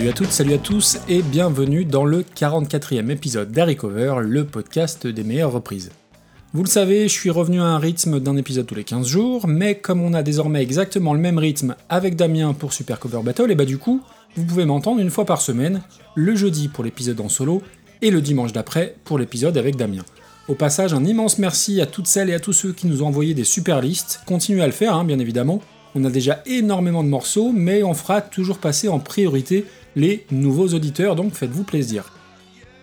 Salut à toutes, salut à tous et bienvenue dans le 44e épisode d'Harry le podcast des meilleures reprises. Vous le savez, je suis revenu à un rythme d'un épisode tous les 15 jours, mais comme on a désormais exactement le même rythme avec Damien pour Super Cover Battle, et bah du coup, vous pouvez m'entendre une fois par semaine, le jeudi pour l'épisode en solo et le dimanche d'après pour l'épisode avec Damien. Au passage, un immense merci à toutes celles et à tous ceux qui nous ont envoyé des super listes. Continuez à le faire, hein, bien évidemment. On a déjà énormément de morceaux, mais on fera toujours passer en priorité les nouveaux auditeurs, donc faites-vous plaisir.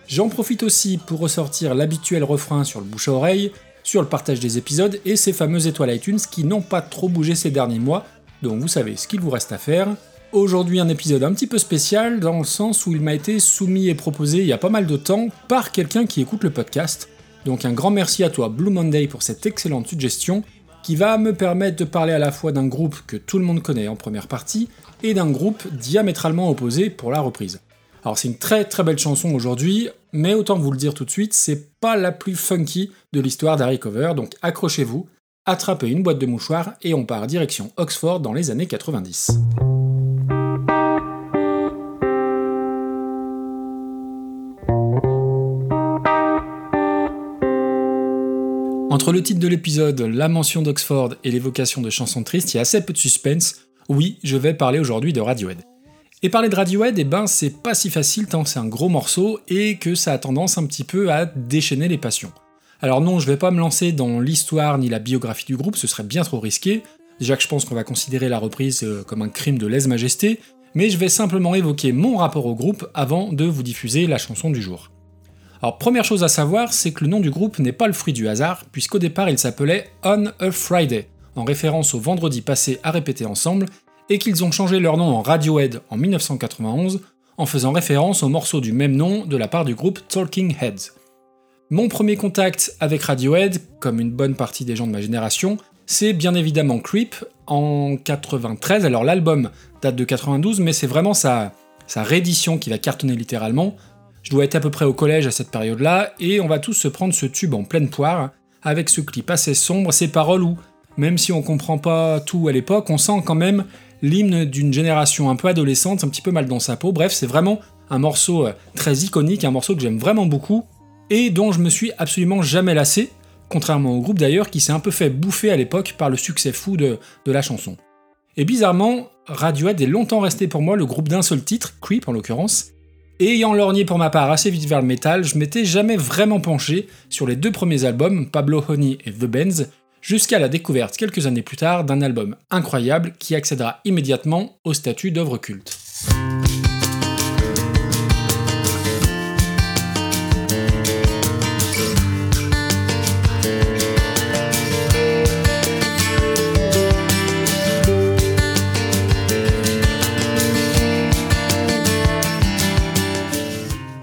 J'en profite aussi pour ressortir l'habituel refrain sur le bouche à oreille, sur le partage des épisodes et ces fameuses étoiles iTunes qui n'ont pas trop bougé ces derniers mois, donc vous savez ce qu'il vous reste à faire. Aujourd'hui un épisode un petit peu spécial dans le sens où il m'a été soumis et proposé il y a pas mal de temps par quelqu'un qui écoute le podcast. Donc un grand merci à toi Blue Monday pour cette excellente suggestion qui va me permettre de parler à la fois d'un groupe que tout le monde connaît en première partie et d'un groupe diamétralement opposé pour la reprise. Alors c'est une très très belle chanson aujourd'hui, mais autant vous le dire tout de suite, c'est pas la plus funky de l'histoire d'Harry Cover, donc accrochez-vous, attrapez une boîte de mouchoirs et on part direction Oxford dans les années 90. Entre le titre de l'épisode, la mention d'Oxford et l'évocation de chansons tristes, il y a assez peu de suspense. Oui, je vais parler aujourd'hui de Radiohead. Et parler de Radiohead, eh ben, c'est pas si facile tant c'est un gros morceau et que ça a tendance un petit peu à déchaîner les passions. Alors non, je vais pas me lancer dans l'histoire ni la biographie du groupe, ce serait bien trop risqué. Déjà que je pense qu'on va considérer la reprise euh, comme un crime de lèse-majesté, mais je vais simplement évoquer mon rapport au groupe avant de vous diffuser la chanson du jour. Alors première chose à savoir, c'est que le nom du groupe n'est pas le fruit du hasard, puisqu'au départ il s'appelait On a Friday, en référence au vendredi passé à répéter ensemble, et qu'ils ont changé leur nom en Radiohead en 1991, en faisant référence au morceau du même nom de la part du groupe Talking Heads. Mon premier contact avec Radiohead, comme une bonne partie des gens de ma génération, c'est bien évidemment Creep en 93. Alors l'album date de 92, mais c'est vraiment sa, sa réédition qui va cartonner littéralement, je dois être à peu près au collège à cette période-là, et on va tous se prendre ce tube en pleine poire, avec ce clip assez sombre, ces paroles où, même si on comprend pas tout à l'époque, on sent quand même l'hymne d'une génération un peu adolescente, un petit peu mal dans sa peau. Bref, c'est vraiment un morceau euh, très iconique, un morceau que j'aime vraiment beaucoup, et dont je me suis absolument jamais lassé, contrairement au groupe d'ailleurs qui s'est un peu fait bouffer à l'époque par le succès fou de, de la chanson. Et bizarrement, Radiohead est longtemps resté pour moi le groupe d'un seul titre, Creep en l'occurrence, ayant lorgné pour ma part assez vite vers le métal, je m'étais jamais vraiment penché sur les deux premiers albums, Pablo Honey et The Benz, jusqu'à la découverte quelques années plus tard d'un album incroyable qui accédera immédiatement au statut d'œuvre culte.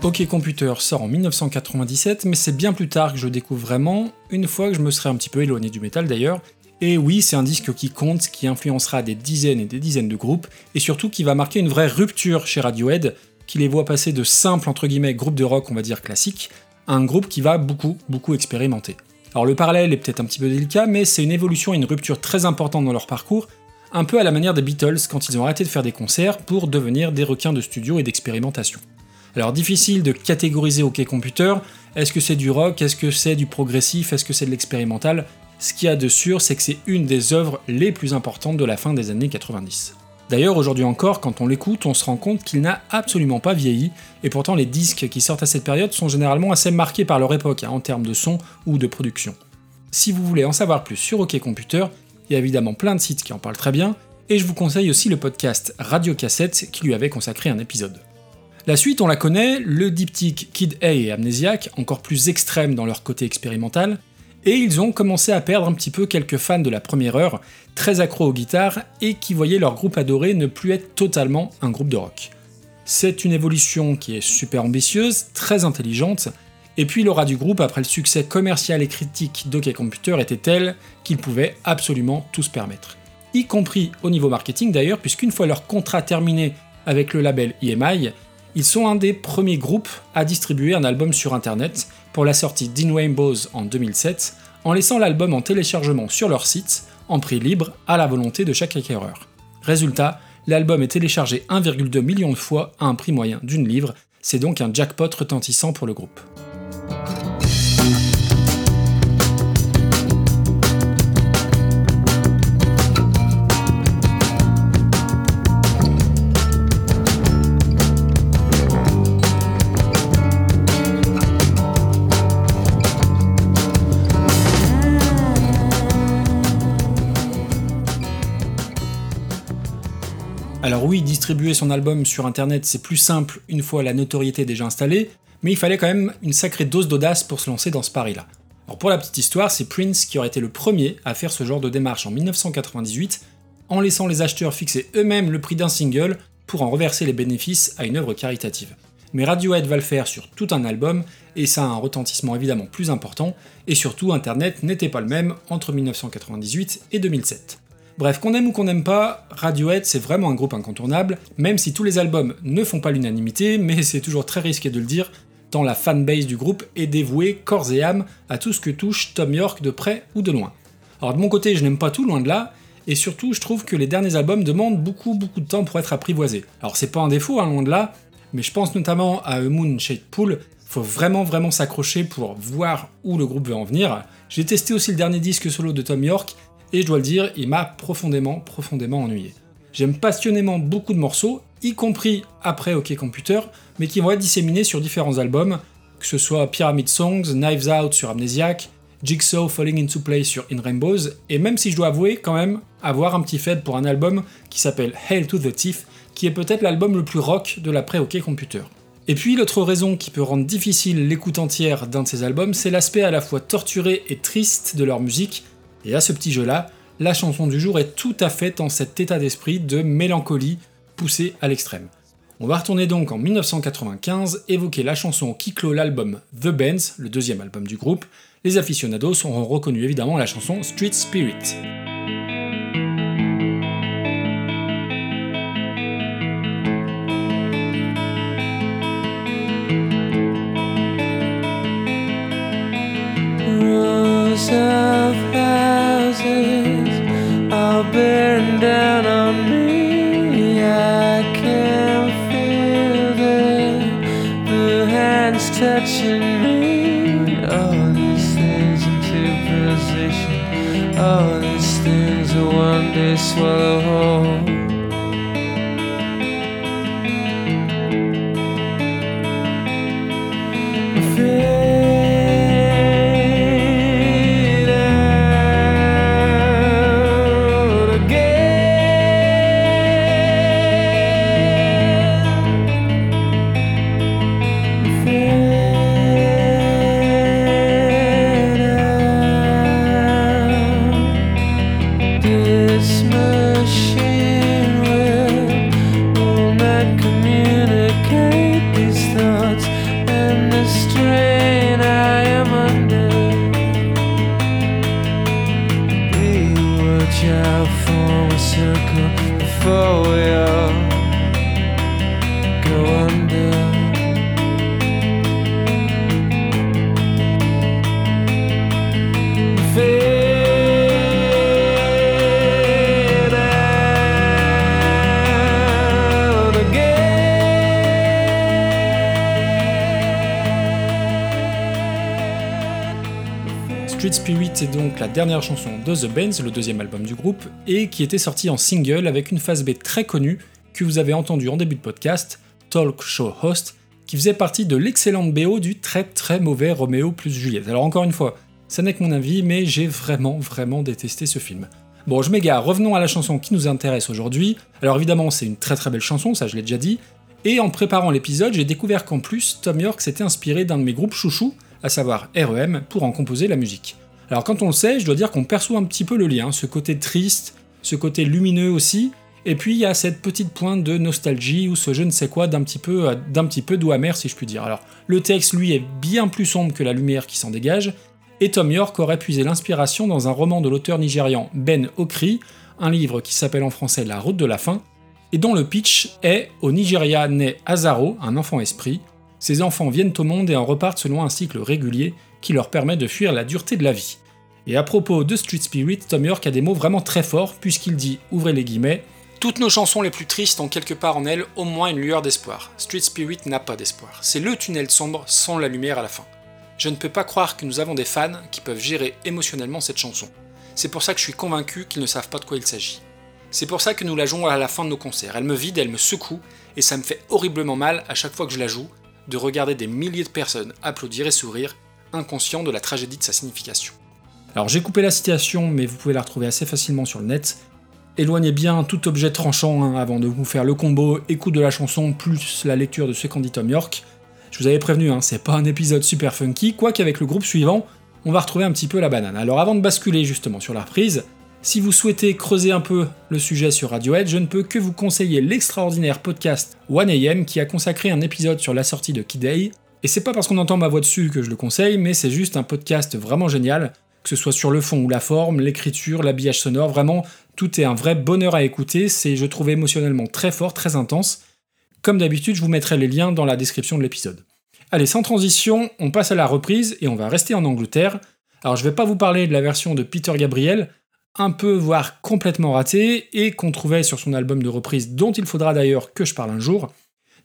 OK Computer sort en 1997, mais c'est bien plus tard que je découvre vraiment, une fois que je me serais un petit peu éloigné du métal d'ailleurs. Et oui, c'est un disque qui compte, qui influencera des dizaines et des dizaines de groupes, et surtout qui va marquer une vraie rupture chez Radiohead, qui les voit passer de simples entre guillemets groupes de rock, on va dire classiques, à un groupe qui va beaucoup, beaucoup expérimenter. Alors le parallèle est peut-être un petit peu délicat, mais c'est une évolution et une rupture très importante dans leur parcours, un peu à la manière des Beatles quand ils ont arrêté de faire des concerts pour devenir des requins de studio et d'expérimentation. Alors difficile de catégoriser OK Computer, est-ce que c'est du rock, est-ce que c'est du progressif, est-ce que c'est de l'expérimental? Ce qu'il y a de sûr, c'est que c'est une des œuvres les plus importantes de la fin des années 90. D'ailleurs, aujourd'hui encore, quand on l'écoute, on se rend compte qu'il n'a absolument pas vieilli, et pourtant les disques qui sortent à cette période sont généralement assez marqués par leur époque, hein, en termes de son ou de production. Si vous voulez en savoir plus sur OK Computer, il y a évidemment plein de sites qui en parlent très bien, et je vous conseille aussi le podcast Radio Cassette qui lui avait consacré un épisode. La suite, on la connaît, le diptyque Kid A et Amnesiac, encore plus extrêmes dans leur côté expérimental, et ils ont commencé à perdre un petit peu quelques fans de la première heure, très accros aux guitares, et qui voyaient leur groupe adoré ne plus être totalement un groupe de rock. C'est une évolution qui est super ambitieuse, très intelligente, et puis l'aura du groupe après le succès commercial et critique d'OK Computer était telle qu'ils pouvaient absolument tout se permettre. Y compris au niveau marketing d'ailleurs, puisqu'une fois leur contrat terminé avec le label EMI, ils sont un des premiers groupes à distribuer un album sur internet pour la sortie d'In Rainbows en 2007, en laissant l'album en téléchargement sur leur site, en prix libre, à la volonté de chaque acquéreur. Résultat, L'album est téléchargé 1,2 million de fois à un prix moyen d'une livre, c'est donc un jackpot retentissant pour le groupe. Alors oui, distribuer son album sur internet c'est plus simple une fois la notoriété déjà installée, mais il fallait quand même une sacrée dose d'audace pour se lancer dans ce pari-là. Alors pour la petite histoire, c'est Prince qui aurait été le premier à faire ce genre de démarche en 1998, en laissant les acheteurs fixer eux-mêmes le prix d'un single pour en reverser les bénéfices à une œuvre caritative. Mais Radiohead va le faire sur tout un album, et ça a un retentissement évidemment plus important, et surtout Internet n'était pas le même entre 1998 et 2007. Bref, qu'on aime ou qu'on n'aime pas, Radiohead c'est vraiment un groupe incontournable, même si tous les albums ne font pas l'unanimité, mais c'est toujours très risqué de le dire, tant la fanbase du groupe est dévouée corps et âme à tout ce que touche Tom York de près ou de loin. Alors de mon côté, je n'aime pas tout, loin de là, et surtout je trouve que les derniers albums demandent beaucoup beaucoup de temps pour être apprivoisés. Alors c'est pas un défaut, hein, loin de là, mais je pense notamment à A Moon Shade Pool, faut vraiment vraiment s'accrocher pour voir où le groupe veut en venir. J'ai testé aussi le dernier disque solo de Tom York, et je dois le dire, il m'a profondément, profondément ennuyé. J'aime passionnément beaucoup de morceaux, y compris après OK Computer, mais qui vont être disséminés sur différents albums, que ce soit Pyramid Songs, Knives Out sur Amnesiac, Jigsaw Falling into Place sur In Rainbows, et même si je dois avouer quand même avoir un petit fait pour un album qui s'appelle Hail to the Thief, qui est peut-être l'album le plus rock de l'après OK Computer. Et puis l'autre raison qui peut rendre difficile l'écoute entière d'un de ces albums, c'est l'aspect à la fois torturé et triste de leur musique, et à ce petit jeu-là, la chanson du jour est tout à fait dans cet état d'esprit de mélancolie poussée à l'extrême. On va retourner donc en 1995, évoquer la chanson qui clôt l'album The Bands, le deuxième album du groupe. Les aficionados auront reconnu évidemment la chanson Street Spirit. all these things will one day swallow whole. out for a circle before we all go on. C'est donc la dernière chanson de The Bands, le deuxième album du groupe, et qui était sortie en single avec une phase B très connue que vous avez entendue en début de podcast, Talk Show Host, qui faisait partie de l'excellente BO du très très mauvais Romeo plus Juliette. Alors encore une fois, ça n'est que mon avis, mais j'ai vraiment vraiment détesté ce film. Bon, je m'égare, revenons à la chanson qui nous intéresse aujourd'hui. Alors évidemment, c'est une très très belle chanson, ça je l'ai déjà dit, et en préparant l'épisode, j'ai découvert qu'en plus, Tom York s'était inspiré d'un de mes groupes chouchous, à savoir REM, pour en composer la musique. Alors quand on le sait, je dois dire qu'on perçoit un petit peu le lien, ce côté triste, ce côté lumineux aussi, et puis il y a cette petite pointe de nostalgie ou ce je ne sais quoi d'un petit peu euh, d'un petit peu doux amer si je puis dire. Alors le texte lui est bien plus sombre que la lumière qui s'en dégage, et Tom York aurait puisé l'inspiration dans un roman de l'auteur nigérian Ben Okri, un livre qui s'appelle en français La route de la faim, et dont le pitch est au Nigeria naît Azaro, un enfant esprit. Ses enfants viennent au monde et en repartent selon un cycle régulier, qui leur permet de fuir la dureté de la vie. Et à propos de Street Spirit, Tom York a des mots vraiment très forts, puisqu'il dit, ouvrez les guillemets, Toutes nos chansons les plus tristes ont quelque part en elles au moins une lueur d'espoir. Street Spirit n'a pas d'espoir. C'est le tunnel sombre sans la lumière à la fin. Je ne peux pas croire que nous avons des fans qui peuvent gérer émotionnellement cette chanson. C'est pour ça que je suis convaincu qu'ils ne savent pas de quoi il s'agit. C'est pour ça que nous la jouons à la fin de nos concerts. Elle me vide, elle me secoue, et ça me fait horriblement mal à chaque fois que je la joue, de regarder des milliers de personnes applaudir et sourire, inconscients de la tragédie de sa signification. Alors j'ai coupé la citation, mais vous pouvez la retrouver assez facilement sur le net. Éloignez bien tout objet tranchant hein, avant de vous faire le combo écoute de la chanson plus la lecture de ce qu'en dit Tom York. Je vous avais prévenu, hein, c'est pas un épisode super funky, quoique avec le groupe suivant, on va retrouver un petit peu la banane. Alors avant de basculer justement sur la reprise, si vous souhaitez creuser un peu le sujet sur Radiohead, je ne peux que vous conseiller l'extraordinaire podcast 1AM qui a consacré un épisode sur la sortie de Kid. Et c'est pas parce qu'on entend ma voix dessus que je le conseille, mais c'est juste un podcast vraiment génial, que ce soit sur le fond ou la forme, l'écriture, l'habillage sonore, vraiment, tout est un vrai bonheur à écouter, c'est je trouve émotionnellement très fort, très intense. Comme d'habitude, je vous mettrai les liens dans la description de l'épisode. Allez, sans transition, on passe à la reprise et on va rester en Angleterre. Alors je vais pas vous parler de la version de Peter Gabriel, un peu voire complètement ratée, et qu'on trouvait sur son album de reprise dont il faudra d'ailleurs que je parle un jour.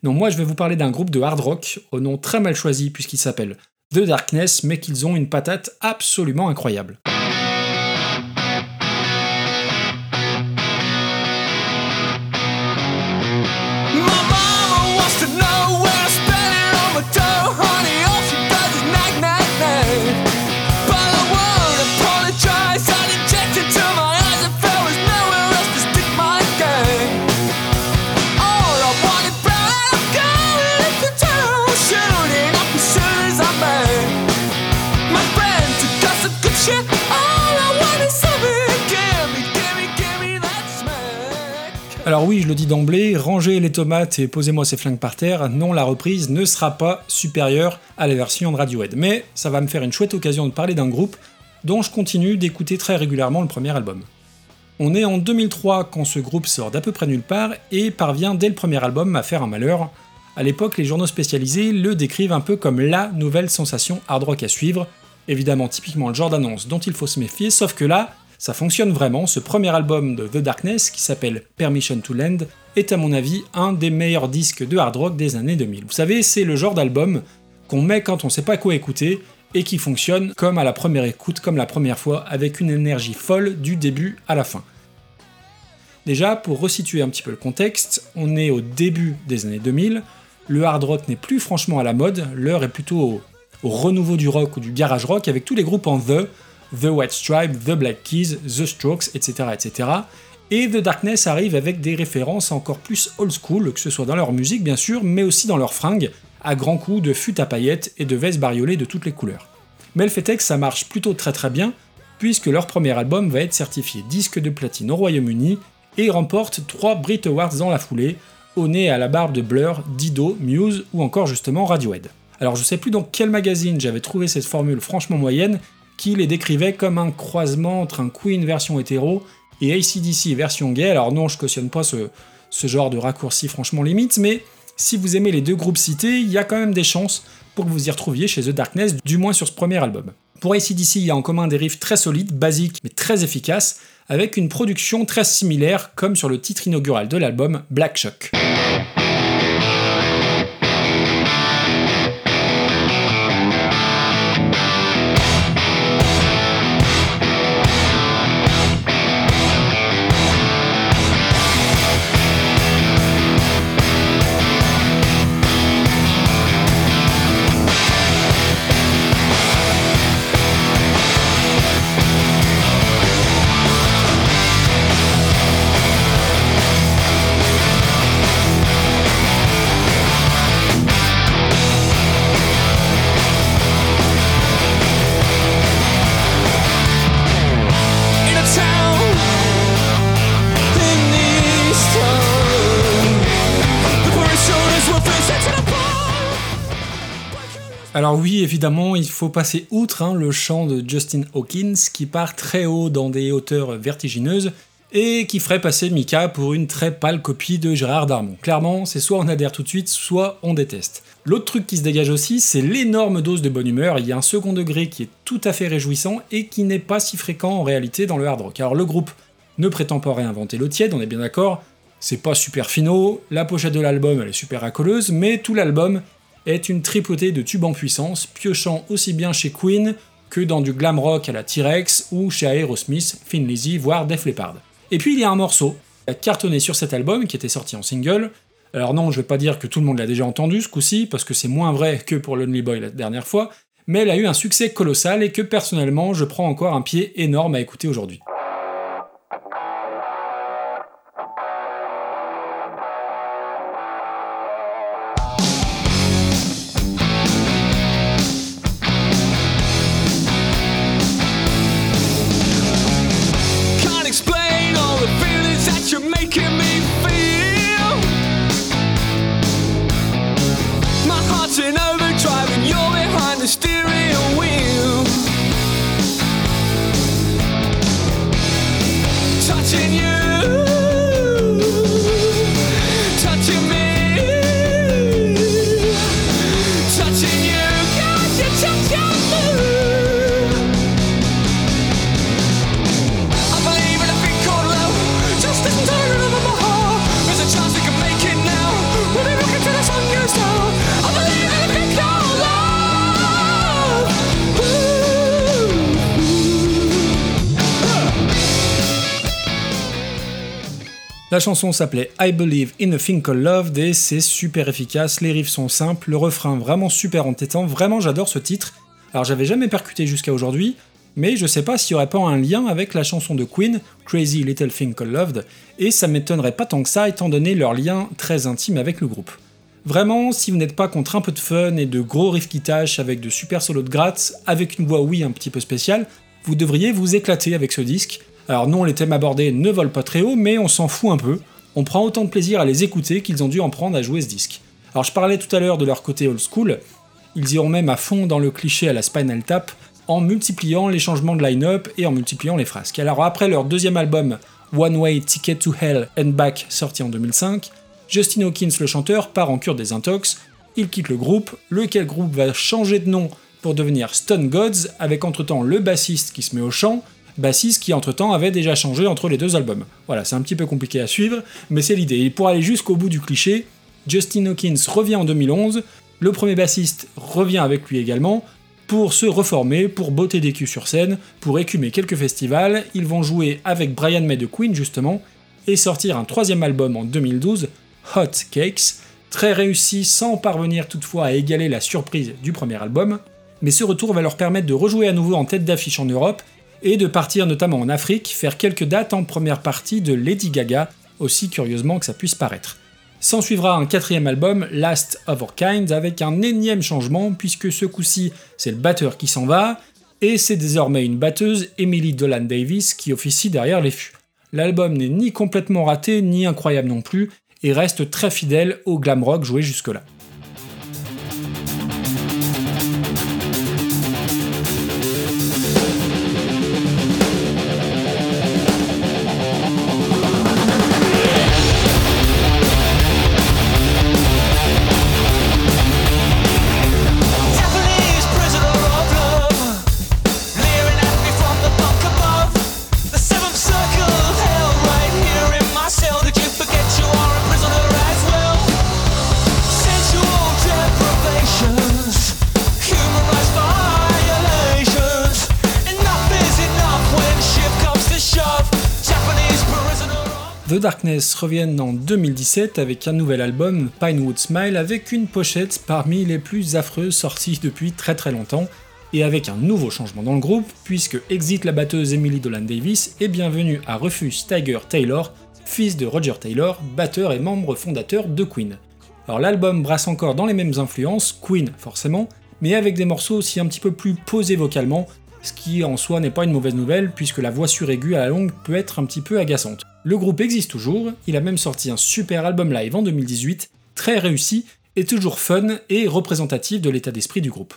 Non, moi je vais vous parler d'un groupe de hard rock, au nom très mal choisi puisqu'il s'appelle The Darkness, mais qu'ils ont une patate absolument incroyable. Je le dis d'emblée, rangez les tomates et posez-moi ces flingues par terre, non, la reprise ne sera pas supérieure à la version de Radiohead. Mais ça va me faire une chouette occasion de parler d'un groupe dont je continue d'écouter très régulièrement le premier album. On est en 2003 quand ce groupe sort d'à peu près nulle part et parvient dès le premier album à faire un malheur. À l'époque, les journaux spécialisés le décrivent un peu comme la nouvelle sensation hard rock à suivre, évidemment typiquement le genre d'annonce dont il faut se méfier, sauf que là, ça fonctionne vraiment, ce premier album de The Darkness, qui s'appelle Permission to Land, est à mon avis un des meilleurs disques de hard rock des années 2000. Vous savez, c'est le genre d'album qu'on met quand on sait pas quoi écouter, et qui fonctionne comme à la première écoute, comme la première fois, avec une énergie folle du début à la fin. Déjà, pour resituer un petit peu le contexte, on est au début des années 2000, le hard rock n'est plus franchement à la mode, l'heure est plutôt au, au renouveau du rock ou du garage rock avec tous les groupes en The, The White Stripe, The Black Keys, The Strokes, etc., etc. Et The Darkness arrive avec des références encore plus old school, que ce soit dans leur musique bien sûr, mais aussi dans leurs fringues, à grands coups de fut à paillettes et de vestes bariolées de toutes les couleurs. Mais le fait est que ça marche plutôt très très bien, puisque leur premier album va être certifié disque de platine au Royaume-Uni et remporte 3 Brit Awards dans la foulée, au nez à la barbe de Blur, Dido, Muse ou encore justement Radiohead. Alors je sais plus dans quel magazine j'avais trouvé cette formule franchement moyenne, qui les décrivait comme un croisement entre un Queen version hétéro et ACDC version gay. Alors non, je cautionne pas ce, genre de raccourci franchement limite, mais si vous aimez les deux groupes cités, il y a quand même des chances pour que vous y retrouviez chez The Darkness, du moins sur ce premier album. Pour ACDC, il y a en commun des riffs très solides, basiques, mais très efficaces, avec une production très similaire, comme sur le titre inaugural de l'album, Black Shock. Alors oui, évidemment, il faut passer outre hein, le chant de Justin Hawkins qui part très haut dans des hauteurs vertigineuses et qui ferait passer Mika pour une très pâle copie de Gérard Darmon. Clairement, c'est soit on adhère tout de suite, soit on déteste. L'autre truc qui se dégage aussi, c'est l'énorme dose de bonne humeur. Il y a un second degré qui est tout à fait réjouissant et qui n'est pas si fréquent en réalité dans le hard rock. Alors le groupe ne prétend pas réinventer l'eau tiède, on est bien d'accord, C'est pas super finaux, la pochette de l'album elle est super racoleuse, mais tout l'album est une tripotée de tubes en puissance, piochant aussi bien chez Queen que dans du glam rock à la T-Rex ou chez Aerosmith, Thin voire Def Leppard. Et puis il y a un morceau qui a cartonné sur cet album, qui était sorti en single. Alors non, je vais pas dire que tout le monde l'a déjà entendu ce coup-ci, parce que c'est moins vrai que pour Lonely Boy la dernière fois, mais elle a eu un succès colossal et que personnellement je prends encore un pied énorme à écouter aujourd'hui. La chanson s'appelait I Believe in a Thing Called Love et c'est super efficace, les riffs sont simples, le refrain vraiment super entêtant, vraiment j'adore ce titre. Alors j'avais jamais percuté jusqu'à aujourd'hui, mais je sais pas s'il y aurait pas un lien avec la chanson de Queen, Crazy Little Thing Called Loved, et ça m'étonnerait pas tant que ça étant donné leur lien très intime avec le groupe. Vraiment, si vous n'êtes pas contre un peu de fun et de gros riffs qui tâchent avec de super solos de gratte, avec une voix oui un petit peu spéciale, vous devriez vous éclater avec ce disque, alors non, les thèmes abordés ne volent pas très haut, mais on s'en fout un peu. On prend autant de plaisir à les écouter qu'ils ont dû en prendre à jouer ce disque. Alors je parlais tout à l'heure de leur côté old school, ils iront même à fond dans le cliché à la Spinal Tap en multipliant les changements de line-up et en multipliant les frasques. Alors après leur deuxième album One Way Ticket to Hell and Back sorti en 2005, Justin Hawkins le chanteur part en cure des intox, il quitte le groupe, lequel groupe va changer de nom pour devenir Stone Gods avec entre-temps le bassiste qui se met au chant, bassiste qui entre-temps avait déjà changé entre les deux albums. Voilà, c'est un petit peu compliqué à suivre, mais c'est l'idée. Et pour aller jusqu'au bout du cliché, Justin Hawkins revient en 2011, le premier bassiste revient avec lui également, pour se reformer, pour botter des culs sur scène, pour écumer quelques festivals, ils vont jouer avec Brian May de Queen justement, et sortir un troisième album en 2012, Hot Cakes, très réussi sans parvenir toutefois à égaler la surprise du premier album, mais ce retour va leur permettre de rejouer à nouveau en tête d'affiche en Europe et de partir notamment en Afrique faire quelques dates en première partie de Lady Gaga, aussi curieusement que ça puisse paraître. S'en suivra un quatrième album, Last of Our Kind, avec un énième changement, puisque ce coup-ci, c'est le batteur qui s'en va, et c'est désormais une batteuse, Emily Dolan Davis, qui officie derrière les fûts. L'album n'est ni complètement raté, ni incroyable non plus, et reste très fidèle au glam rock joué jusque-là. Darkness reviennent en 2017 avec un nouvel album, Pinewood Smile, avec une pochette parmi les plus affreuses sorties depuis très très longtemps, et avec un nouveau changement dans le groupe, puisque exit la batteuse Emily Dolan Davis et bienvenue à Refuse Tiger Taylor, fils de Roger Taylor, batteur et membre fondateur de Queen. Alors l'album brasse encore dans les mêmes influences, Queen forcément, mais avec des morceaux aussi un petit peu plus posés vocalement, ce qui en soi n'est pas une mauvaise nouvelle puisque la voix suraiguë à la longue peut être un petit peu agaçante. Le groupe existe toujours, il a même sorti un super album live en 2018, très réussi et toujours fun et représentatif de l'état d'esprit du groupe.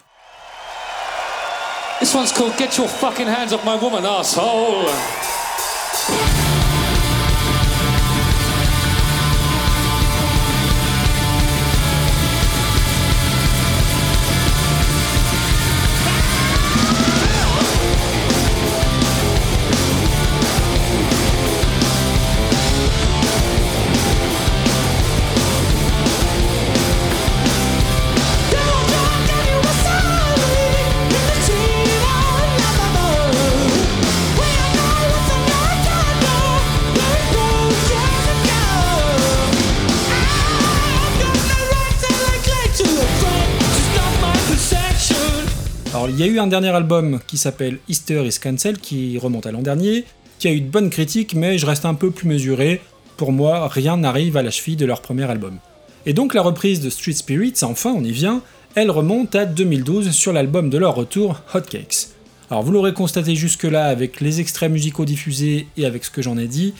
Alors il y a eu un dernier album qui s'appelle Easter is Cancel qui remonte à l'an dernier, qui a eu de bonnes critiques mais je reste un peu plus mesuré. Pour moi, rien n'arrive à la cheville de leur premier album. Et donc la reprise de Street Spirits, enfin on y vient, elle remonte à 2012 sur l'album de leur retour Hotcakes. Alors vous l'aurez constaté jusque-là avec les extraits musicaux diffusés et avec ce que j'en ai dit,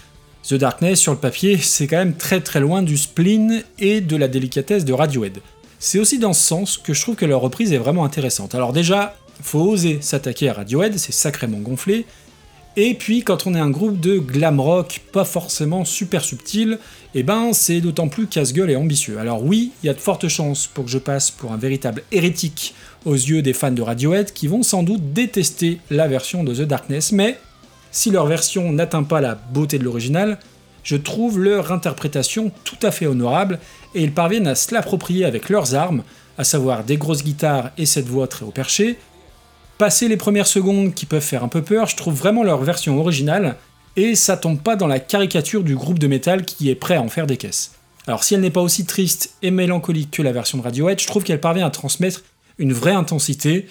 The Darkness sur le papier c'est quand même très très loin du spleen et de la délicatesse de Radiohead. C'est aussi dans ce sens que je trouve que leur reprise est vraiment intéressante. Alors déjà, faut oser s'attaquer à Radiohead, c'est sacrément gonflé, et puis quand on est un groupe de glam rock pas forcément super subtil, eh ben c'est d'autant plus casse-gueule et ambitieux. Alors oui, il y a de fortes chances pour que je passe pour un véritable hérétique aux yeux des fans de Radiohead qui vont sans doute détester la version de The Darkness, mais si leur version n'atteint pas la beauté de l'original, je trouve leur interprétation tout à fait honorable et ils parviennent à se l'approprier avec leurs armes, à savoir des grosses guitares et cette voix très au perché, Passer les premières secondes qui peuvent faire un peu peur, je trouve vraiment leur version originale, et ça tombe pas dans la caricature du groupe de métal qui est prêt à en faire des caisses. Alors si elle n'est pas aussi triste et mélancolique que la version de Radiohead, je trouve qu'elle parvient à transmettre une vraie intensité.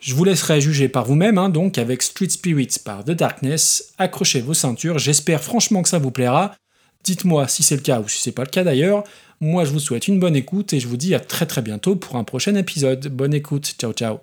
Je vous laisserai juger par vous-même, hein, donc avec Street Spirits par The Darkness. Accrochez vos ceintures, j'espère franchement que ça vous plaira. Dites-moi si c'est le cas ou si c'est pas le cas d'ailleurs. Moi, je vous souhaite une bonne écoute et je vous dis à très très bientôt pour un prochain épisode. Bonne écoute, ciao ciao.